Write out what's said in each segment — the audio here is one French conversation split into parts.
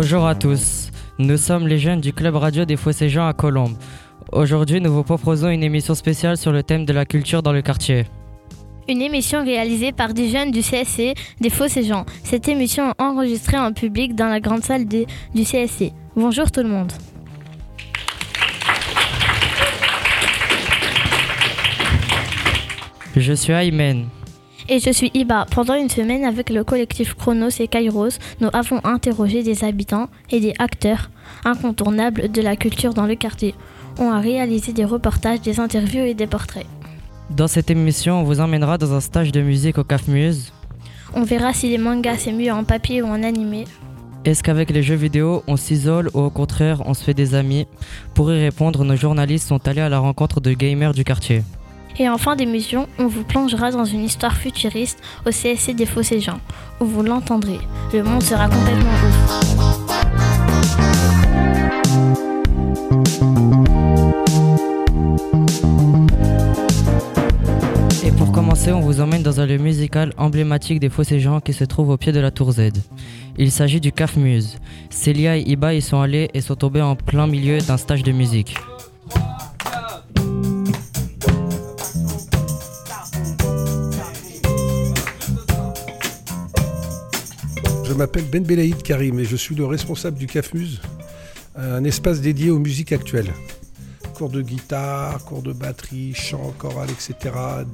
Bonjour à tous, nous sommes les jeunes du club radio des Fossés-Jean à Colombes. Aujourd'hui, nous vous proposons une émission spéciale sur le thème de la culture dans le quartier. Une émission réalisée par des jeunes du CSC des Fossés-Jean. Cette émission est enregistrée en public dans la grande salle du CSC. Bonjour tout le monde. Je suis Aymen. Et je suis Iba. Pendant une semaine avec le collectif Chronos et Kairos, nous avons interrogé des habitants et des acteurs incontournables de la culture dans le quartier. On a réalisé des reportages, des interviews et des portraits. Dans cette émission, on vous emmènera dans un stage de musique au CAF Muse. On verra si les mangas c'est mieux en papier ou en animé. Est-ce qu'avec les jeux vidéo, on s'isole ou au contraire, on se fait des amis Pour y répondre, nos journalistes sont allés à la rencontre de gamers du quartier. Et en fin d'émission, on vous plongera dans une histoire futuriste au CSC des Fossés-Jean, où vous l'entendrez. Le monde sera complètement ouf. On vous emmène dans un lieu musical emblématique des Fossés-Jean qui se trouve au pied de la Tour Z. Il s'agit du CAF Muse. Célia et Iba y sont allés et sont tombés en plein milieu d'un stage de musique. Je m'appelle Ben Belaïd Karim et je suis le responsable du CAFMUS, un espace dédié aux musiques actuelles. Cours de guitare, cours de batterie, chant, choral, etc.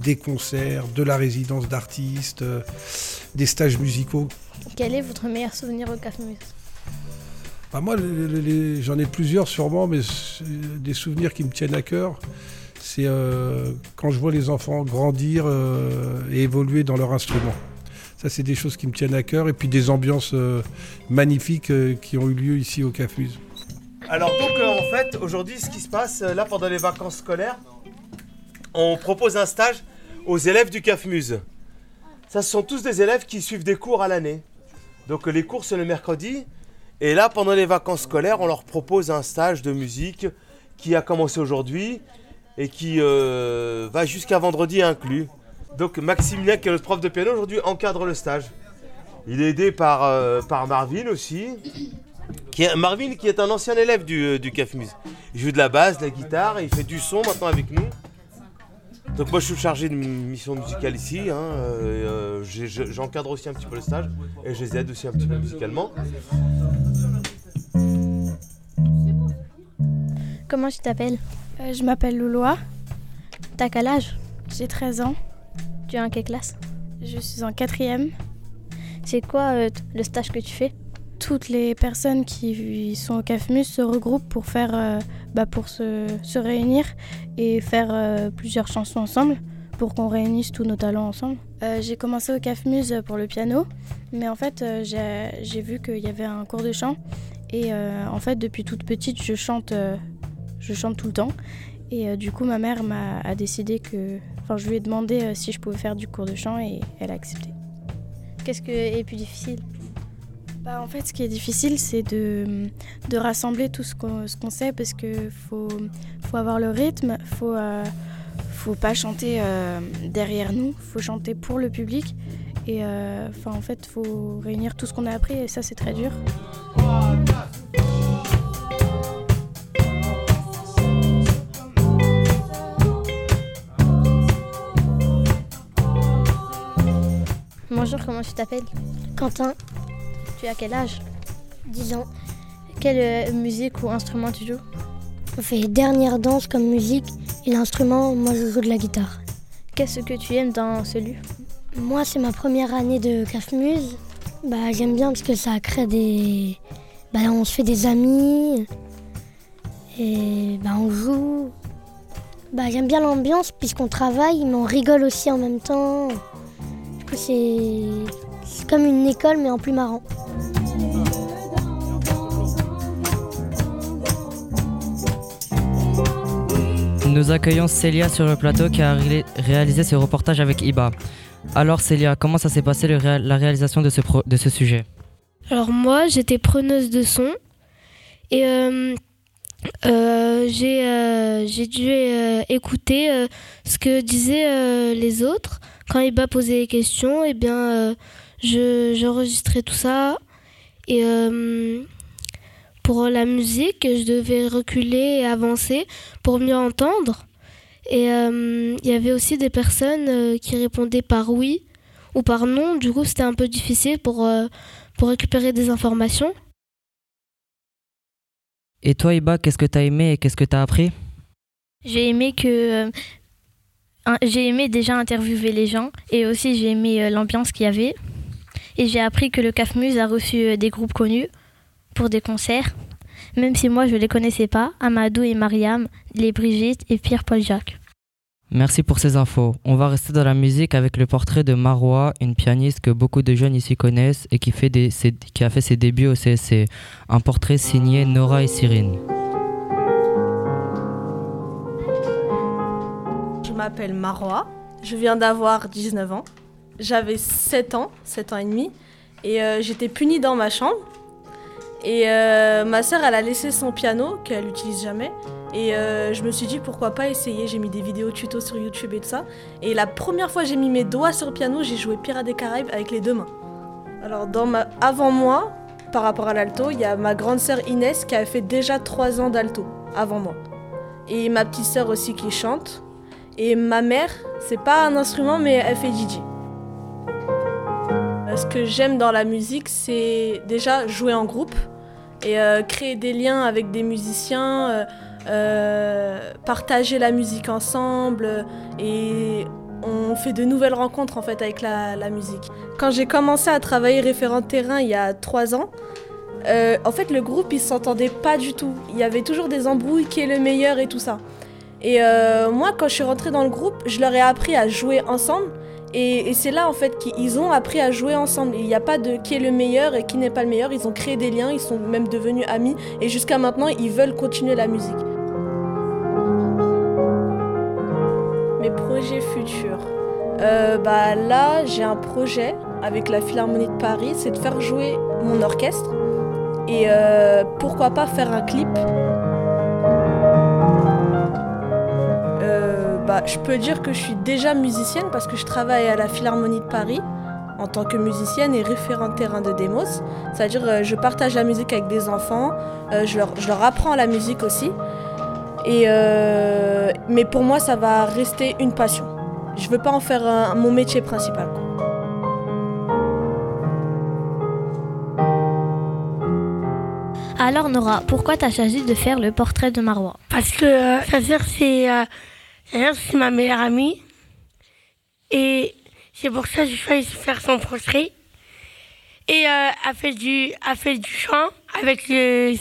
Des concerts, de la résidence d'artistes, euh, des stages musicaux. Quel est votre meilleur souvenir au CAFMUS Bah, moi, j'en ai plusieurs sûrement, mais des souvenirs qui me tiennent à cœur. C'est euh, quand je vois les enfants grandir euh, et évoluer dans leur instrument. Ça, c'est des choses qui me tiennent à cœur. Et puis des ambiances magnifiques qui ont eu lieu ici au CAFMUS. Alors donc euh, en fait aujourd'hui ce qui se passe euh, là pendant les vacances scolaires, on propose un stage aux élèves du CAFMUS. Ça ce sont tous des élèves qui suivent des cours à l'année. Donc les cours c'est le mercredi et là pendant les vacances scolaires on leur propose un stage de musique qui a commencé aujourd'hui et qui euh, va jusqu'à vendredi inclus. Donc Maximilien qui est notre prof de piano aujourd'hui encadre le stage. Il est aidé par, par Marvin aussi. Qui est, Marvin qui est un ancien élève du, euh, du CAFMUS. Il joue de la basse, de la guitare, et il fait du son maintenant avec nous. Donc moi je suis chargé de mission musicale ici, hein, euh, euh, j'encadre aussi un petit peu le stage et je les aide aussi un petit peu musicalement. Comment tu t'appelles? Euh, je m'appelle Louloa, T'as quel âge? J'ai 13 ans, Tu es en quelle classe? Je suis en quatrième. C'est quoi euh, le stage que tu fais? Toutes les personnes qui sont au CAFMUS se regroupent pour faire, euh, bah, pour se, se réunir et faire euh, plusieurs chansons ensemble pour qu'on réunisse tous nos talents ensemble. Euh, j'ai commencé au CAFMUS pour le piano, mais en fait euh, j'ai j'ai vu qu'il y avait un cours de chant et euh, en fait depuis toute petite je chante, euh, je chante tout le temps. Et euh, du coup, ma mère m'a a décidé que. Enfin, je lui ai demandé euh, si je pouvais faire du cours de chant et elle a accepté. Qu'est-ce qui est plus difficile? Bah, en fait, ce qui est difficile, c'est de, de rassembler tout ce qu'on sait parce que faut, faut avoir le rythme, faut, euh, faut pas chanter euh, derrière nous, faut chanter pour le public. Et euh, enfin, en fait, faut réunir tout ce qu'on a appris et ça, c'est très dur. Bonjour, comment tu t'appelles? Quentin, As quel âge? 10 ans. Quelle euh, musique ou instrument tu joues? On fait dernière danse comme musique et l'instrument, moi je joue de la guitare. Qu'est-ce que tu aimes dans ce lieu? Moi c'est ma première année de CAFMUS. Bah, j'aime bien parce que ça crée des... Bah, on se fait des amis et bah, on joue. Bah, j'aime bien l'ambiance puisqu'on travaille mais on rigole aussi en même temps. Du coup c'est c'est comme une école mais en plus marrant. Nous accueillons Célia sur le plateau qui a ré- réalisé ce reportage avec Iba. Alors Célia, comment ça s'est passé le la réalisation de ce, pro- de ce sujet? Alors moi, j'étais preneuse de son et euh, euh, j'ai dû écouter ce que disaient les autres. Quand Iba posait des questions, eh bien, j'enregistrais tout ça. Et pour la musique, je devais reculer et avancer pour mieux entendre. Et il y avait aussi des personnes qui répondaient par oui ou par non. Du coup, c'était un peu difficile pour, euh, pour récupérer des informations. Et toi, Iba, qu'est-ce que tu as aimé et qu'est-ce que tu as appris? J'ai aimé que. Euh, j'ai aimé déjà interviewer les gens et aussi j'ai aimé euh, l'ambiance qu'il y avait. Et j'ai appris que le CAFMUS a reçu des groupes connus pour des concerts, même si moi je ne les connaissais pas, Amadou et Mariam, les Brigitte et Pierre-Paul Jacques. Merci pour ces infos. On va rester dans la musique avec le portrait de Marois, une pianiste que beaucoup de jeunes ici connaissent et qui, fait des, qui a fait ses débuts au CSC. Un portrait signé Nora et Cyrine. Je m'appelle Marois, je viens d'avoir 19 ans. J'avais 7 ans, 7 ans et demi, et euh, j'étais punie dans ma chambre. Et euh, ma sœur, elle a laissé son piano, qu'elle n'utilise jamais, et euh, je me suis dit pourquoi pas essayer. J'ai mis des vidéos tuto sur YouTube et tout ça. Et la première fois j'ai mis mes doigts sur le piano, j'ai joué Pirates des Caraïbes avec les deux mains. Alors avant moi, par rapport à l'alto, il y a ma grande sœur Inès qui a fait déjà 3 ans d'alto avant moi. Et ma petite sœur aussi qui chante. Et ma mère, c'est pas un instrument mais elle fait DJ. Euh, ce que j'aime dans la musique, c'est déjà jouer en groupe et euh, créer des liens avec des musiciens. Euh, partager la musique ensemble et on fait de nouvelles rencontres en fait avec la, musique. Quand j'ai commencé à travailler référent terrain il y a trois ans, euh, en fait le groupe il s'entendait pas du tout. Il y avait toujours des embrouilles qui est le meilleur et tout ça. Et euh, moi quand je suis rentrée dans le groupe, je leur ai appris à jouer ensemble. Et, c'est là en fait qu'ils ont appris à jouer ensemble. Il n'y a pas de qui est le meilleur et qui n'est pas le meilleur. Ils ont créé des liens, ils sont même devenus amis. Et jusqu'à maintenant, ils veulent continuer la musique. Mes projets futurs. Euh, bah là, j'ai un projet avec la Philharmonie de Paris, c'est de faire jouer mon orchestre et euh, pourquoi pas faire un clip. Bah, je peux dire que je suis déjà musicienne parce que je travaille à la Philharmonie de Paris en tant que musicienne et référent terrain de Demos. C'est-à-dire je partage la musique avec des enfants, je leur, je, leur, apprends la musique aussi. Et euh, mais pour moi, ça va rester une passion. Je veux pas en faire mon métier principal. Alors Nora, pourquoi tu as choisi de faire le portrait de Marois? Parce que euh, sa sœur c'est euh, c'est ma meilleure amie et c'est pour ça que j'ai choisi de faire son portrait. Et euh, a fait du a fait du chant avec le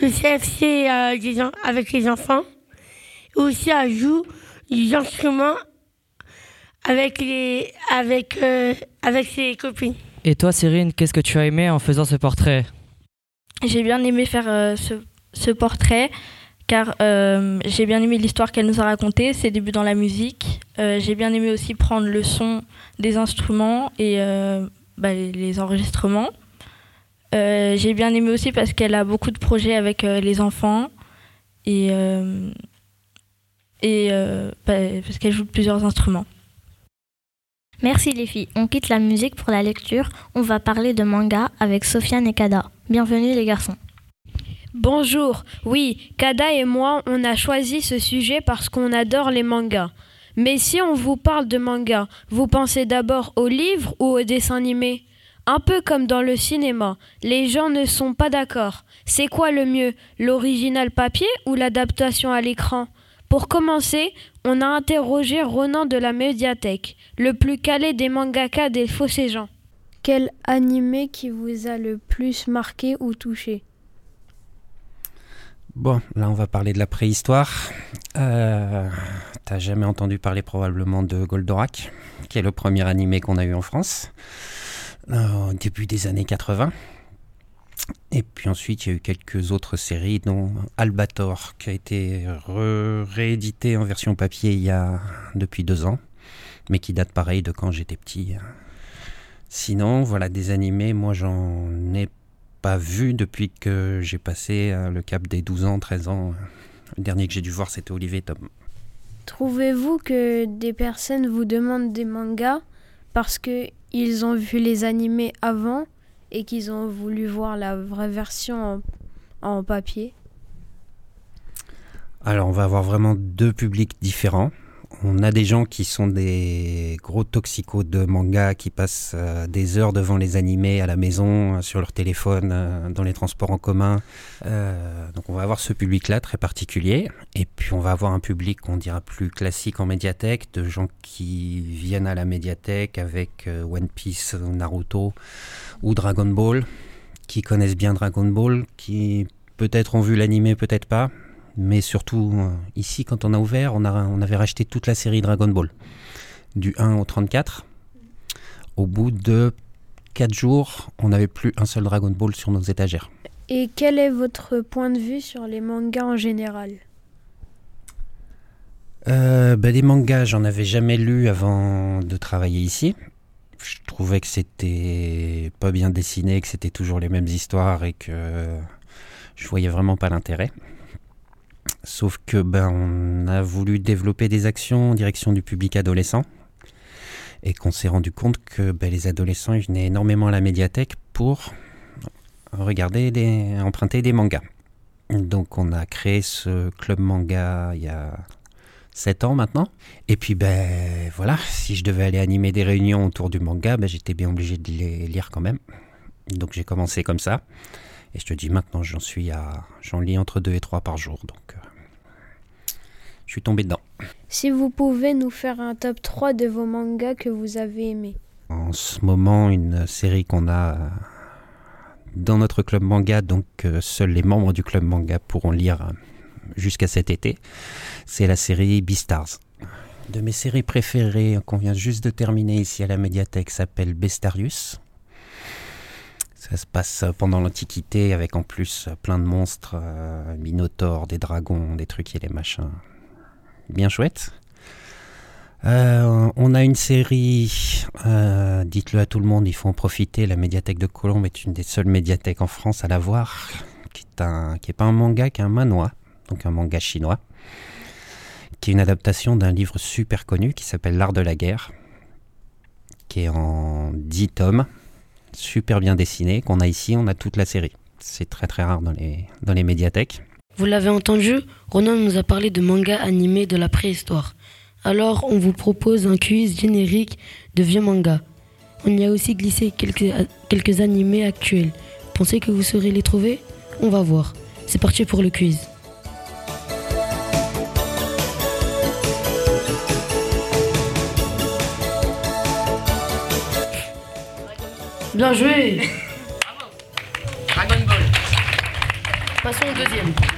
le CFC euh, avec les enfants. Et aussi, elle joue des instruments avec, les, avec, euh, avec ses copines. Et toi, Cyrine, qu'est-ce que tu as aimé en faisant ce portrait? J'ai bien aimé faire euh, ce, ce, portrait car j'ai bien aimé l'histoire qu'elle nous a racontée, ses débuts dans la musique. j'ai bien aimé aussi prendre le son des instruments et bah, les enregistrements. Euh, j'ai bien aimé aussi parce qu'elle a beaucoup de projets avec euh, les enfants et, euh, et bah, parce qu'elle joue plusieurs instruments. Merci les filles. On quitte la musique pour la lecture. On va parler de manga avec Sofiane et Kada. Bienvenue les garçons. Bonjour. Oui, Kada et moi, on a choisi ce sujet parce qu'on adore les mangas. Mais si on vous parle de manga, vous pensez d'abord aux livres ou aux dessins animés? Un peu comme dans le cinéma, les gens ne sont pas d'accord. C'est quoi le mieux, l'original papier ou l'adaptation à l'écran? Pour commencer, on a interrogé Ronan de la médiathèque, le plus calé des mangaka des gens. Quel animé qui vous a le plus marqué ou touché? Bon, là on va parler de la préhistoire. Euh, T'as jamais entendu parler probablement de Goldorak, qui est le premier animé qu'on a eu en France au début des années 80. Et puis ensuite, il y a eu quelques autres séries, dont Albator, qui a été réédité en version papier il y a depuis deux ans, mais qui date pareil de quand j'étais petit. Sinon, voilà, des animés, moi j'en n'ai pas vu depuis que j'ai passé euh, le cap des 12 ans, 13 ans. Le dernier que j'ai dû voir, c'était Olivier Tom. Trouvez-vous que des personnes vous demandent des mangas parce que ils ont vu les animés avant et qu'ils ont voulu voir la vraie version en, en papier? Alors, on va avoir vraiment deux publics différents. On a des gens qui sont des gros toxicos de manga qui passent euh, des heures devant les animés à la maison, euh, sur leur téléphone, euh, dans les transports en commun. Donc on va avoir ce public-là très particulier. Et puis on va avoir un public qu'on dira plus classique en médiathèque, de gens qui viennent à la médiathèque avec One Piece, Naruto ou Dragon Ball, qui connaissent bien Dragon Ball, qui peut-être ont vu l'animé, peut-être pas. Mais surtout, euh, ici, quand on a ouvert, on, a, on avait racheté toute la série Dragon Ball, du 1 au 34. Au bout de 4 jours, on n'avait plus un seul Dragon Ball sur nos étagères. Et quel est votre point de vue sur les mangas en général? Euh, bah, des mangas, j'en avais jamais lu avant de travailler ici. Je trouvais que c'était pas bien dessiné, que c'était toujours les mêmes histoires et que je voyais vraiment pas l'intérêt. Sauf que ben on a voulu développer des actions en direction du public adolescent et qu'on s'est rendu compte que ben, les adolescents ils venaient énormément à la médiathèque pour regarder des emprunter des mangas. Donc on a créé ce club manga il y a 7 ans maintenant. Et puis ben voilà, si je devais aller animer des réunions autour du manga, ben, j'étais bien obligé de les lire quand même. Donc j'ai commencé comme ça. Et je te dis maintenant j'en suis à j'en lis entre 2 et 3 par jour. Donc euh, je suis tombé dedans. Si vous pouvez nous faire un top 3 de vos mangas que vous avez aimés. En ce moment, une série qu'on a euh, dans notre club manga, donc euh, seuls les membres du club manga pourront lire euh, jusqu'à cet été, c'est la série Beastars. De mes séries préférées qu'on vient juste de terminer ici à la médiathèque s'appelle Bestarius. Ça se passe pendant l'Antiquité avec en plus plein de monstres, euh, minotaures, des dragons, des trucs et des machins. Bien chouette. Euh, on a une série, euh, dites-le à tout le monde, il faut en profiter. La médiathèque de Colombe est une des seules médiathèques en France à est un, qui est pas un manga, qui est un manhwa, donc un manga chinois, qui est une adaptation d'un livre super connu qui s'appelle L'art de la guerre, qui est en 10 tomes, super bien dessiné, qu'on a ici, on a toute la série. C'est très très rare dans les médiathèques. Vous l'avez entendu, Ronan nous a parlé de mangas animés de la préhistoire. Alors on vous propose un quiz générique de vieux mangas. On y a aussi glissé quelques, quelques animés actuels. Pensez que vous saurez les trouver? On va voir. C'est parti pour le quiz. Bien joué Dragon Ball. Passons au deuxième.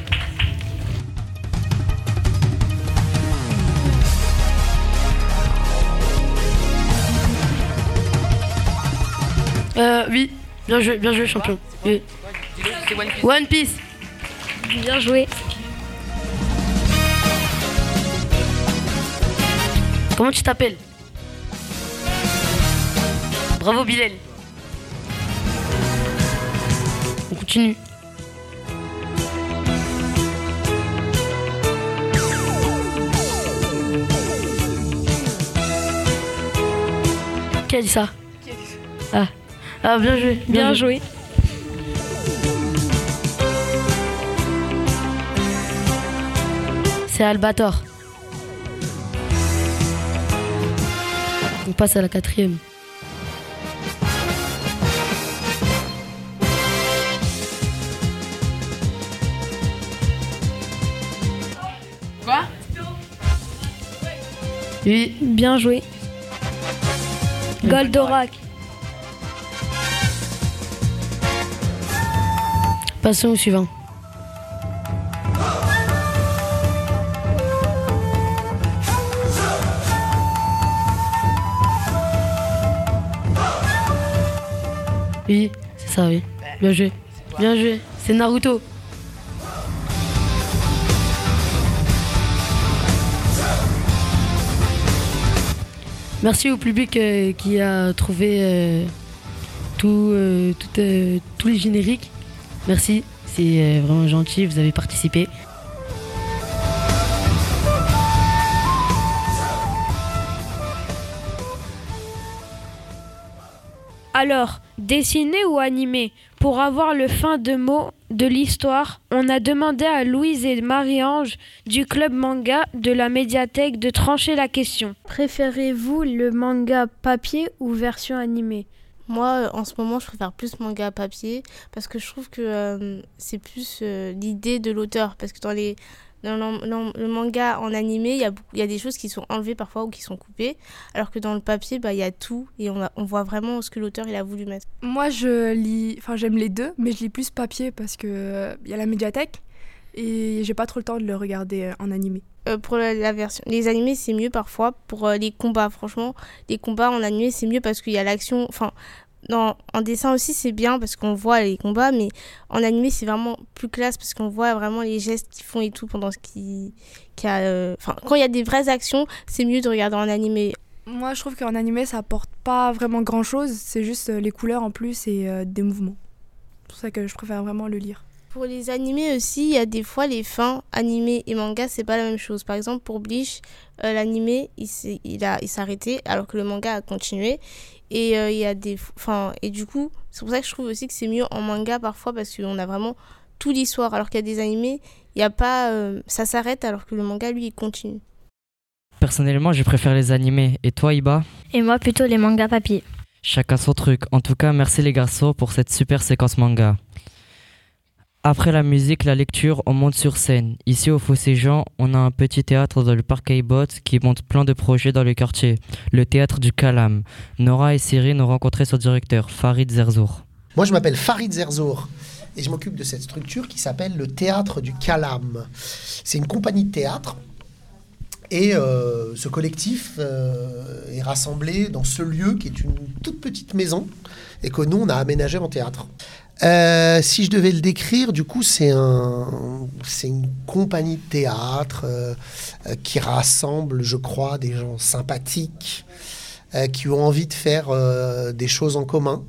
Euh, oui, bien joué, bien joué, champion. Oui. One Piece. One Piece. Bien joué. Comment tu t'appelles? Bravo Bilal. On continue. Qui a dit ça? Ah, ah bien joué. Bien joué. C'est Albator. On passe à la quatrième. Quoi? Oui, Bien joué. Goldorak. Passons au suivant. Oui, c'est ça, oui. Bien joué. Bien joué. C'est Naruto. Merci au public euh, qui a trouvé, euh, tout, tous les génériques. Merci, c'est vraiment gentil, vous avez participé. Alors, dessiner ou animer Pour avoir le fin de mot de l'histoire, on a demandé à Louise et Marie-Ange du club manga de la médiathèque de trancher la question. Préférez-vous le manga papier ou version animée? Moi, en ce moment, je préfère plus manga papier parce que je trouve que euh, c'est plus euh, l'idée de l'auteur. Parce que dans les dans le, manga en animé, il y a, y a, des choses qui sont enlevées parfois ou qui sont coupées, alors que dans le papier, bah, il y a tout et on, voit vraiment ce que l'auteur a voulu mettre. Moi, je lis, enfin j'aime les deux, mais je lis plus papier parce que euh, il y a la médiathèque et j'ai pas trop le temps de le regarder euh, en animé. Euh, pour la, version, les animés c'est mieux parfois pour les combats. Franchement, les combats en animé c'est mieux parce qu'il y a l'action. Enfin, dans, en dessin aussi, c'est bien parce qu'on voit les combats, mais en animé, c'est vraiment plus classe parce qu'on voit vraiment les gestes qu'ils font et tout pendant ce qui. Euh, quand il y a des vraies actions, c'est mieux de regarder en animé. Moi, je trouve qu'en animé, ça apporte pas vraiment grand chose. C'est juste euh, les couleurs en plus et euh, des mouvements. C'est pour ça que je préfère vraiment le lire. Pour les animés aussi, il y a des fois les fins animés et manga, c'est pas la même chose. Par exemple, pour Bleach, l'animé, il s'est il arrêté alors que le manga a continué. Et euh, il y a des. Enfin, et du coup, c'est pour ça que je trouve aussi que c'est mieux en manga parfois parce qu'on a vraiment toute l'histoire. Alors qu'il y a des animés, il y a pas. Euh, ça s'arrête alors que le manga, lui, il continue. Personnellement, je préfère les animés. Et toi, Iba? Et moi, plutôt les mangas papier. Chacun son truc. En tout cas, merci les garçons pour cette super séquence manga. Après la musique, la lecture, on monte sur scène. Ici au Fossé Jean, on a un petit théâtre dans le parc Aibot qui monte plein de projets dans le quartier. Le théâtre du Calam. Nora et Cyril ont rencontré son directeur, Farid Zerzour. Moi, je m'appelle Farid Zerzour et je m'occupe de cette structure qui s'appelle le théâtre du Calam. C'est une compagnie de théâtre et euh, ce collectif euh, est rassemblé dans ce lieu qui est une toute petite maison et que nous, on a aménagé en théâtre. Euh, si je devais le décrire, du coup, c'est un, c'est une compagnie de théâtre euh, euh, qui rassemble, je crois, des gens sympathiques, qui ont envie de faire des choses en commun.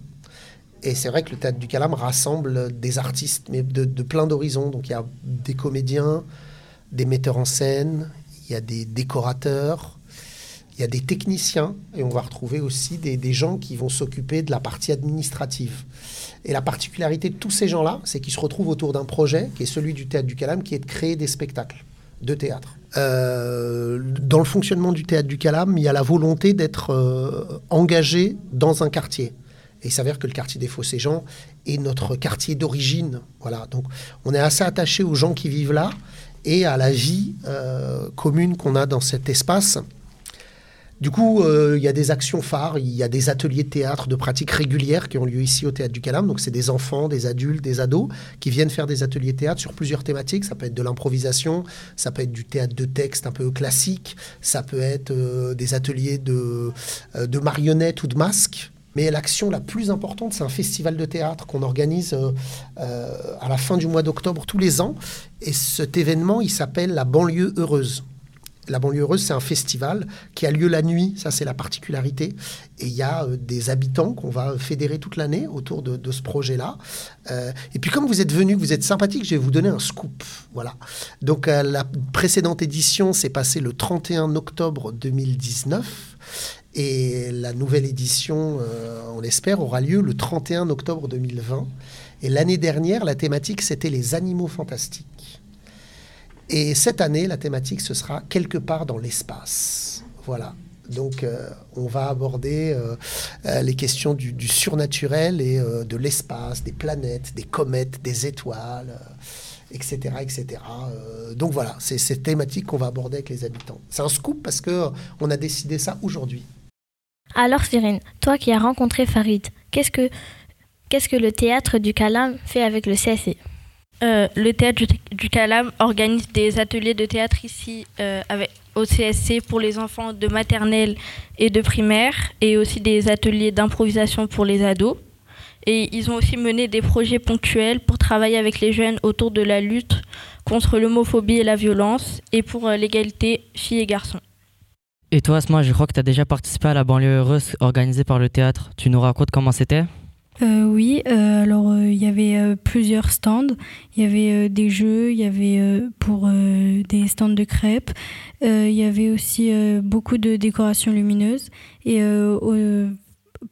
Et c'est vrai que le théâtre du Calam rassemble des artistes, de, de plein d'horizons. Donc il y a des comédiens, des metteurs en scène, il y a des décorateurs, il y a des techniciens, et on va retrouver aussi des, gens qui vont s'occuper de la partie administrative. Et la particularité de tous ces gens-là, c'est qu'ils se retrouvent autour d'un projet qui est celui du Théâtre du Calam, qui est de créer des spectacles de théâtre. Euh, dans le fonctionnement du Théâtre du Calam, il y a la volonté d'être euh, engagé dans un quartier. Et il s'avère que le quartier des Fossés-Jean est notre quartier d'origine. Voilà. Donc on est assez attaché aux gens qui vivent là et à la vie euh, commune qu'on a dans cet espace. Du coup, euh, il y a des actions phares, il y a des ateliers de théâtre de pratique régulière qui ont lieu ici au Théâtre du Calam. Donc, c'est des enfants, des adultes, des ados qui viennent faire des ateliers de théâtre sur plusieurs thématiques. Ça peut être de l'improvisation, ça peut être du théâtre de texte un peu classique, ça peut être euh, des ateliers euh, de marionnettes ou de masques. Mais l'action la plus importante, c'est un festival de théâtre qu'on organise à la fin du mois d'octobre tous les ans. Et cet événement, il s'appelle la banlieue heureuse. La banlieue heureuse, c'est un festival qui a lieu la nuit, ça c'est la particularité. Et il y a euh, des habitants qu'on va fédérer toute l'année autour de, ce projet-là. Euh, et puis comme vous êtes venus, vous êtes sympathique, je vais vous donner un scoop. Voilà. Donc euh, la précédente édition s'est passée le 31 octobre 2019. Et la nouvelle édition, on l'espère, aura lieu le 31 octobre 2020. Et l'année dernière, la thématique, c'était les animaux fantastiques. Et cette année, la thématique, ce sera quelque part dans l'espace. Voilà. Donc, euh, on va aborder euh, euh, les questions du, surnaturel et de l'espace, des planètes, des comètes, des étoiles, etc., etc. donc voilà, c'est cette thématique qu'on va aborder avec les habitants. C'est un scoop parce que on a décidé ça aujourd'hui. Alors, Cyrine, toi qui as rencontré Farid, qu'est-ce que le théâtre du Calam fait avec le CSC euh, le théâtre du, Calam organise des ateliers de théâtre ici euh, avec, au CSC pour les enfants de maternelle et de primaire et aussi des ateliers d'improvisation pour les ados. Et ils ont aussi mené des projets ponctuels pour travailler avec les jeunes autour de la lutte contre l'homophobie et la violence et pour euh, l'égalité filles et garçons. Et toi, Asma, je crois que tu as déjà participé à la banlieue heureuse organisée par le théâtre. Tu nous racontes comment c'était? Euh, oui, euh, alors euh, il y avait plusieurs stands. Il y avait des jeux, il y avait pour des stands de crêpes. Il y avait aussi beaucoup de décorations lumineuses. Et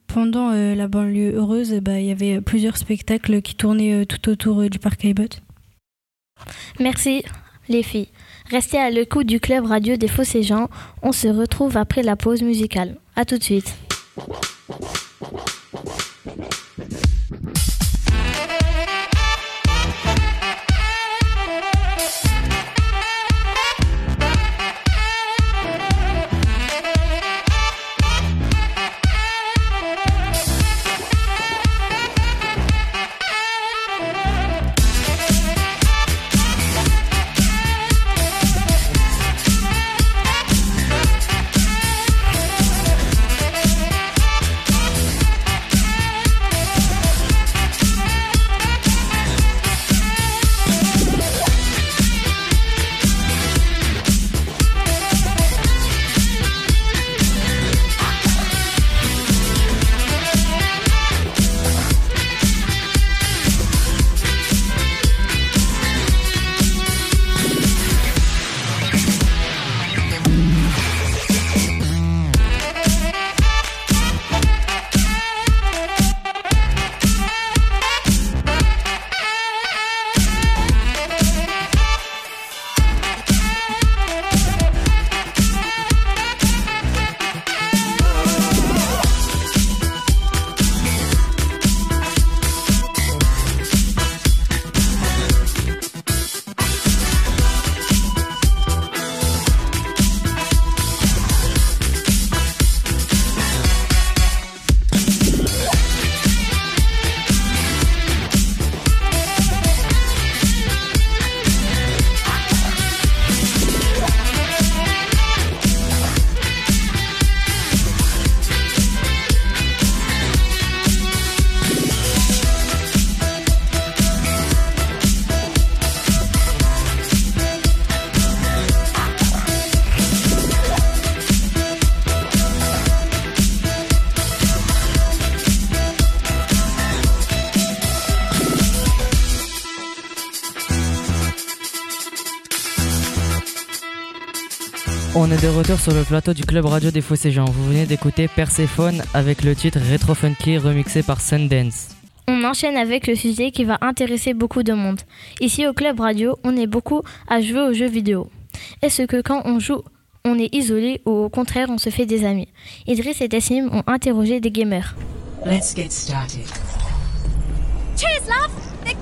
pendant la banlieue heureuse, bah, il y avait plusieurs spectacles qui tournaient tout autour du parc Aibot. Merci les filles. Restez à l'écoute du club radio des Fossés-Jean. On se retrouve après la pause musicale. A tout de suite. On est de retour sur le plateau du club radio des Fossés-Jean. Vous venez d'écouter Perséphone avec le titre Retro Funky remixé par Sundance. On enchaîne avec le sujet qui va intéresser beaucoup de monde. Ici au club radio, on est beaucoup à jouer aux jeux vidéo. Est-ce que quand on joue, on est isolé ou au contraire on se fait des amis? Idriss et Tassim ont interrogé des gamers. Let's get started. Cheers, love! The!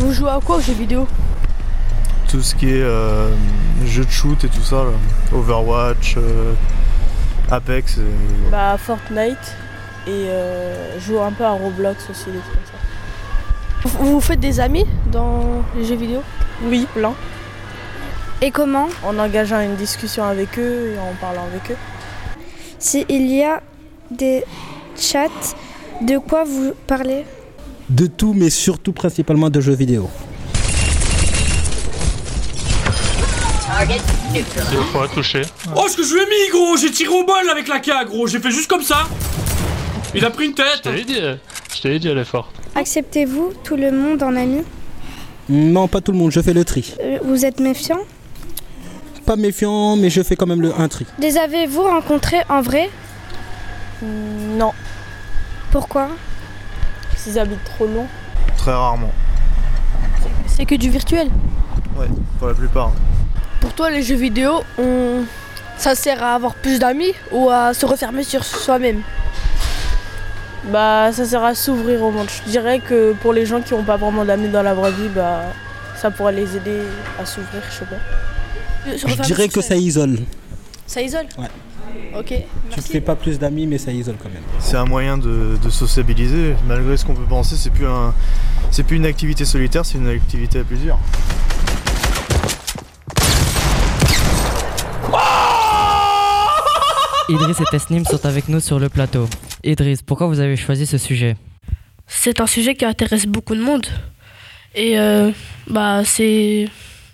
Vous jouez à quoi aux jeux vidéo? Tout ce qui est euh, jeu de shoot et tout ça, là. Overwatch, euh, Apex. et- Bah Fortnite et euh, je joue un peu à Roblox aussi, des trucs comme ça. Vous vous faites des amis dans les jeux vidéo? Oui, plein. Et comment? En engageant une discussion avec eux et en parlant avec eux. S'il y a des chats, de quoi vous parlez? De tout, mais surtout principalement de jeux vidéo. Deux fois touché. Oh, ce que je lui ai mis, gros J'ai tiré au bol avec la K, gros J'ai fait juste comme ça Il a pris une tête Je t'avais dit, euh, je t'avais dit, elle est forte. Acceptez-vous tout le monde en ami? Non, pas tout le monde, je fais le tri. Euh, Vous êtes méfiant? Pas méfiant, mais je fais quand même le un tri. Les avez-vous rencontrés en vrai? Non. Pourquoi? Parce qu'ils habitent trop loin. Très rarement. C'est que du virtuel. Ouais, pour la plupart. Pour toi, les jeux vidéo, on... ça sert à avoir plus d'amis ou à se refermer sur soi-même? Bah, ça sert à s'ouvrir au monde. Je dirais que pour les gens qui n'ont pas vraiment d'amis dans la vraie vie, bah, ça pourrait les aider à s'ouvrir, je sais pas. Je dirais que ça isole. Ça isole? Ouais. Ok. Tu ne fais pas plus d'amis, mais ça isole quand même. C'est un moyen de, de sociabiliser. Malgré ce qu'on peut penser, c'est plus un, c'est plus une activité solitaire, c'est une activité à plusieurs. Idriss et Tesnim sont avec nous sur le plateau. Idriss, pourquoi vous avez choisi ce sujet? C'est un sujet qui intéresse beaucoup de monde. Et euh, bah c'est.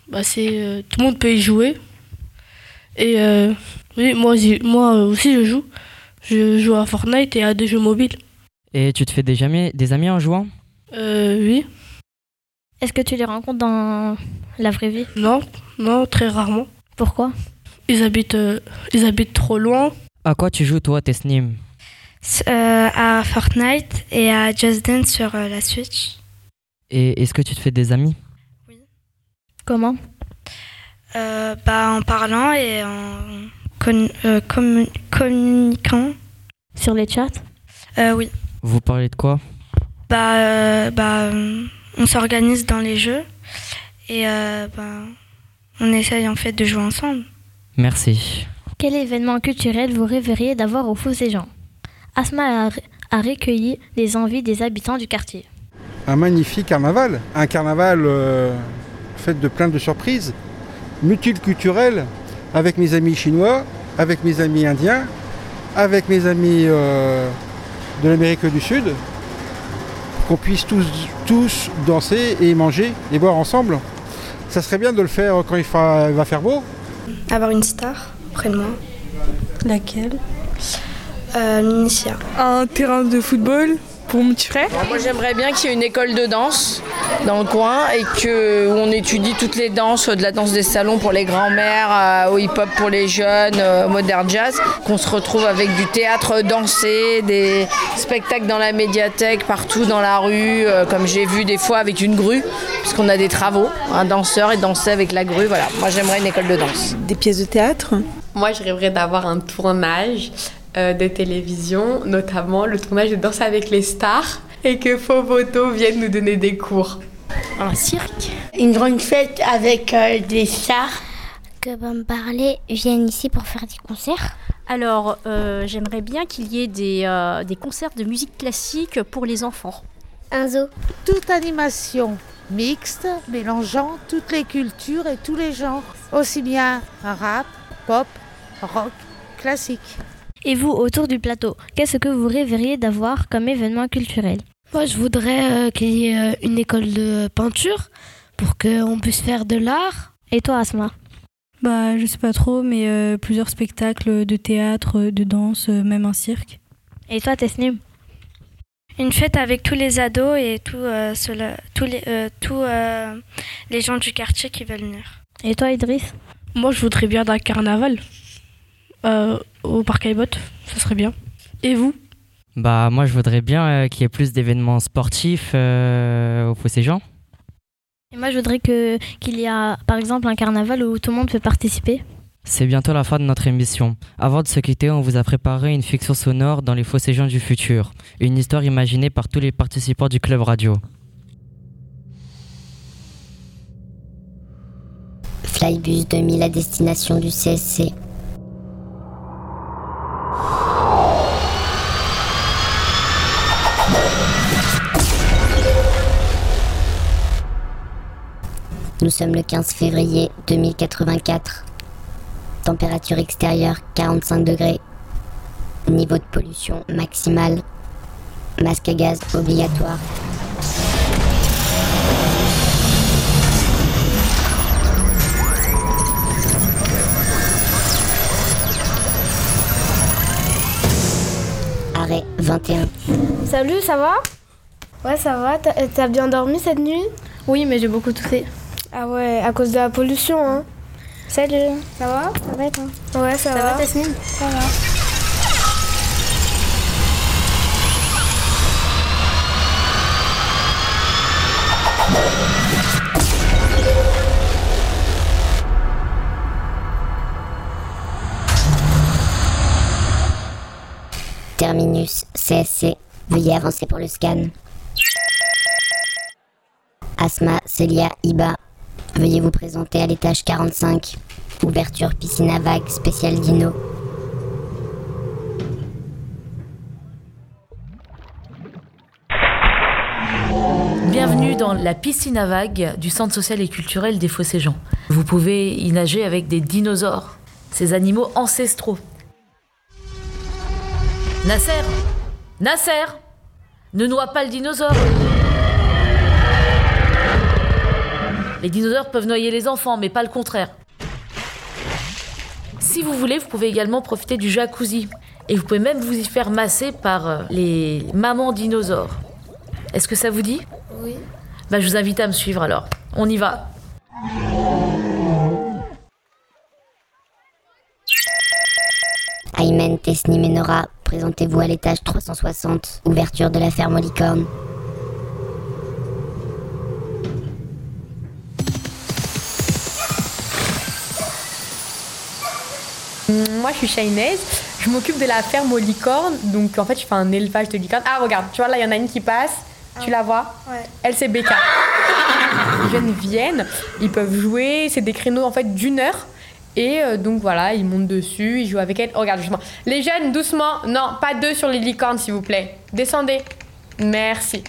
Bah c'est. euh, tout le monde peut y jouer. Et euh, oui, moi, aussi je joue. Je joue à Fortnite et à des jeux mobiles. Et tu te fais des amis, des amis en jouant? Euh, oui. Est-ce que tu les rencontres dans la vraie vie? Non, non, très rarement. Pourquoi? Ils habitent, euh, ils habitent trop loin. À quoi tu joues toi, Tesnim Euh, à Fortnite et à Just Dance sur euh, la Switch. Et est-ce que tu te fais des amis Comment? Euh, bah, en parlant et en con- euh, commu- communiquant. Sur les chats? Euh, oui. Vous parlez de quoi? Bah, euh, bah, on s'organise dans les jeux et euh, bah, on essaye en fait de jouer ensemble. Merci. Quel événement culturel vous rêveriez d'avoir au Fosséjean Asma a, a recueilli les envies des habitants du quartier. un magnifique carnaval. Un carnaval euh, fait de plein de surprises, multiculturel, avec mes amis chinois, avec mes amis indiens, avec mes amis euh, de l'Amérique du Sud, qu'on puisse tous, tous danser et manger et boire ensemble. Ça serait bien de le faire quand il, fera- il va faire beau. Avoir une star? Près de moi. Laquelle Euh, Minicia. Un terrain de football pour mon petit frère. Moi j'aimerais bien qu'il y ait une école de danse dans le coin et que, où on étudie toutes les danses, de la danse des salons pour les grands-mères, euh, au hip-hop pour les jeunes, euh, au modern jazz, qu'on se retrouve avec du théâtre dansé, des spectacles dans la médiathèque, partout dans la rue, euh, comme j'ai vu des fois avec une grue, puisqu'on a des travaux, un danseur et danser avec la grue, voilà. Moi j'aimerais une école de danse. Des pièces de théâtre Moi, je rêverais d'avoir un tournage euh, de télévision, notamment le tournage de Danse avec les stars, et que Fovoto vienne nous donner des cours. Un cirque Une grande fête avec euh, des stars. Que Bob Marley vienne ici pour faire des concerts. Alors, euh, j'aimerais bien qu'il y ait des, euh, des concerts de musique classique pour les enfants. Un zoo. Toute animation mixte, mélangeant toutes les cultures et tous les genres, aussi bien rap, pop, rock, classique. Et vous, autour du plateau, qu'est-ce que vous rêveriez d'avoir comme événement culturel? Moi, je voudrais euh, qu'il y ait euh, une école de peinture pour qu'on puisse faire de l'art. Et toi, Asma? Bah, je sais pas trop, mais euh, plusieurs spectacles de théâtre, de danse, euh, même un cirque. Et toi, Tesnim Une fête avec tous les ados et tout, euh, cela- tous, les, euh, tous euh, les gens du quartier qui veulent venir. Et toi, Idriss? Moi, je voudrais bien d'un carnaval euh, au parc Aibot. Ça serait bien. Et vous? Bah moi je voudrais bien euh, qu'il y ait plus d'événements sportifs euh, au Fosséjean. Et moi, je voudrais que qu'il y a, par exemple, un carnaval où tout le monde peut participer. C'est bientôt la fin de notre émission. Avant de se quitter, on vous a préparé une fiction sonore dans les Fosséjeans du futur, une histoire imaginée par tous les participants du club radio. Flybus 2000 à destination du CSC. Nous sommes le 15 février 2084. Température extérieure 45 degrés. Niveau de pollution maximal. Masque à gaz obligatoire. Arrêt 21. Salut, ça va? Ouais, ça va. T'as bien dormi cette nuit? Oui, mais j'ai beaucoup toussé. Ah ouais, à cause de la pollution, hein. Salut. Ça va? Ça va toi? Ouais, ça, Ça va, Tasnim Ça va. Terminus CSC. Veuillez avancer pour le scan. Asma, Celia, Iba. Veuillez vous présenter à l'étage 45. Ouverture piscine à vagues spécial dino. Bienvenue dans la piscine à vagues du Centre social et culturel des Fossés-Jean. Vous pouvez y nager avec des dinosaures, ces animaux ancestraux. Nasser Nasser Ne noie pas le dinosaure Les dinosaures peuvent noyer les enfants, mais pas le contraire. Si vous voulez, vous pouvez également profiter du jacuzzi. Et vous pouvez même vous y faire masser par euh, les mamans dinosaures. Est-ce que ça vous dit? Oui. bah, Je vous invite à me suivre alors. On y va. Aymen, Tesnim et Nora, présentez-vous à l'étage 360, ouverture de la ferme aux licornes. Je suis Shainaise. Je m'occupe de la ferme aux licornes. Donc, en fait, je fais un élevage de licornes. Ah, regarde, tu vois, là, il y en a une qui passe. Tu la vois Ouais. Elle, c'est Becca. Les jeunes viennent, ils peuvent jouer. C'est des créneaux, en fait, d'une heure. Et euh, donc, voilà, ils montent dessus, ils jouent avec elle. Oh, regarde, justement. Les jeunes, doucement. Non, pas deux sur les licornes, s'il vous plaît. Descendez. Merci.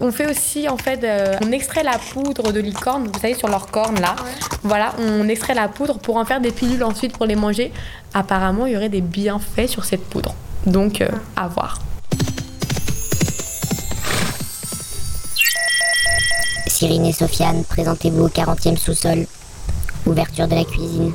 On fait aussi, en fait, euh, on extrait la poudre de licorne, vous savez, sur leurs cornes, là. Voilà, on extrait la poudre pour en faire des pilules ensuite pour les manger. Apparemment, il y aurait des bienfaits sur cette poudre. Donc, euh, à voir. Cyrine et Sofiane, présentez-vous au 40e sous-sol, ouverture de la cuisine.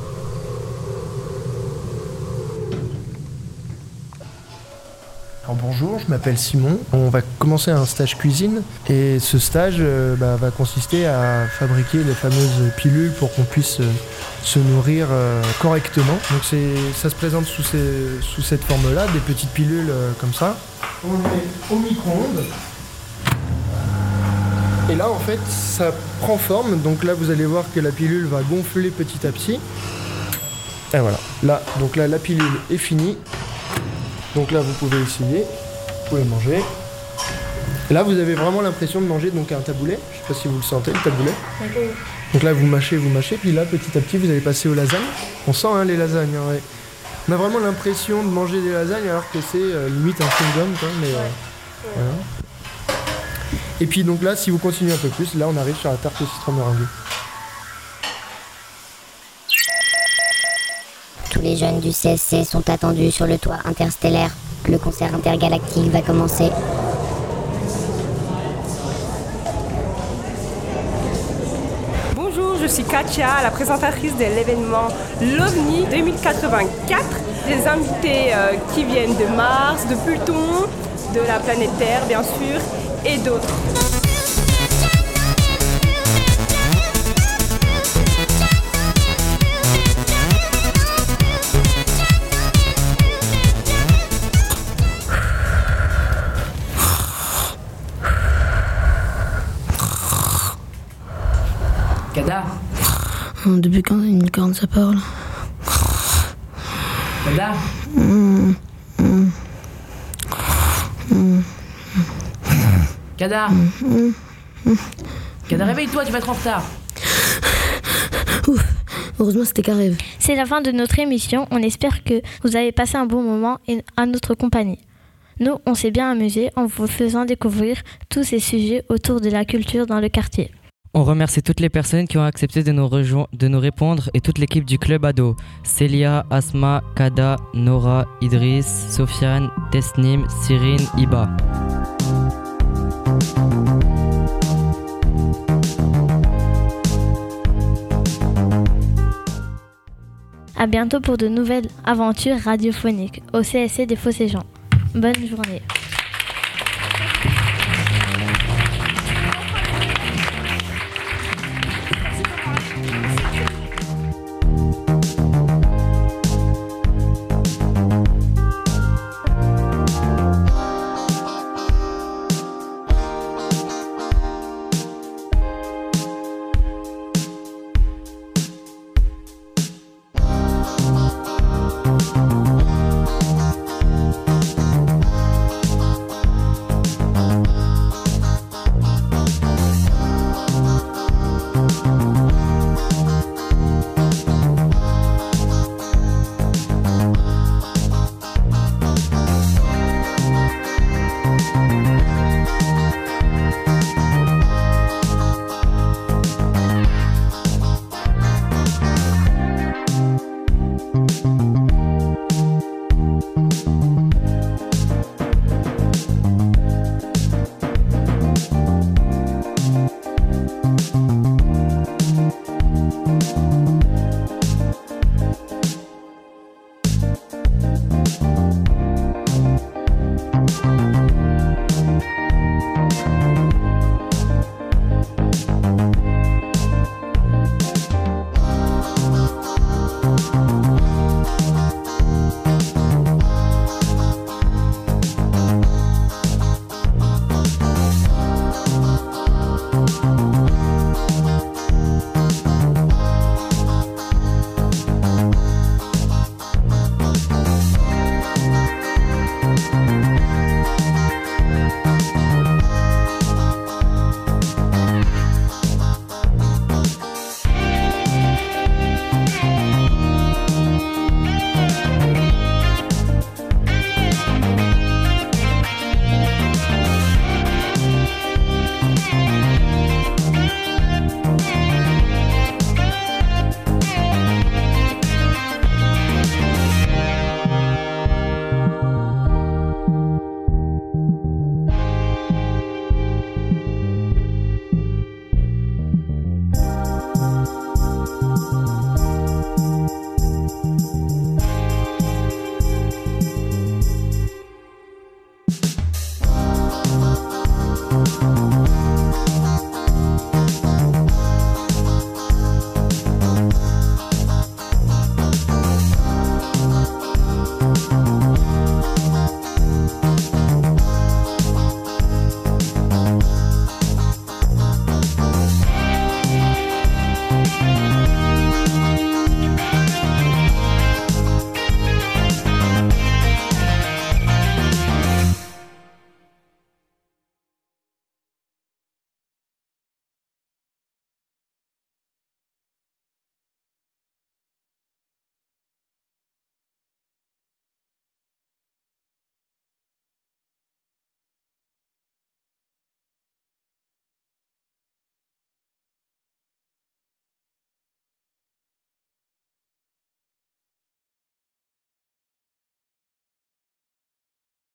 Bonjour, je m'appelle Simon. On va commencer un stage cuisine et ce stage euh, bah, va consister à fabriquer les fameuses pilules pour qu'on puisse euh, se nourrir euh, correctement. Donc ça se présente sous, cette forme-là, des petites pilules comme ça. On les met au micro-ondes. Et là en fait ça prend forme, donc là vous allez voir que la pilule va gonfler petit à petit. Et voilà, là, donc là la pilule est finie. Donc là, vous pouvez essayer, vous pouvez manger. Là, vous avez vraiment l'impression de manger donc un taboulet. Je sais pas si vous le sentez, le taboulet. Donc là, vous mâchez, vous mâchez, puis là, petit à petit, vous allez passer aux lasagnes. On sent hein, les lasagnes. hein, ouais. On a vraiment l'impression de manger des lasagnes alors que c'est euh, limite un chewing-gum, quoi. Mais euh, voilà. Et puis donc là, si vous continuez un peu plus, là, on arrive sur la tarte au citron meringuée. Les jeunes du CSC sont attendus sur le toit interstellaire. Le concert intergalactique va commencer. Bonjour, je suis Katia, la présentatrice de l'événement l'OVNI 2084. Des invités euh, qui viennent de Mars, de Pluton, de la planète Terre bien sûr, et d'autres. Depuis quand une licorne ça parle Kada Mmh, mmh. Mmh, Kada. Kada, réveille-toi, tu vas être en retard. Ouf, heureusement c'était qu'un rêve. C'est la fin de notre émission. On espère que vous avez passé un bon moment et- à notre compagnie. Nous, on s'est bien amusé en vous faisant découvrir tous ces sujets autour de la culture dans le quartier. On remercie toutes les personnes qui ont accepté de nous, répondre et toute l'équipe du Club Ado. Célia, Asma, Kada, Nora, Idriss, Sofiane, Tesnim, Cyrine, Iba. À bientôt pour de nouvelles aventures radiophoniques au CSC des Fossés Jean. Bonne journée.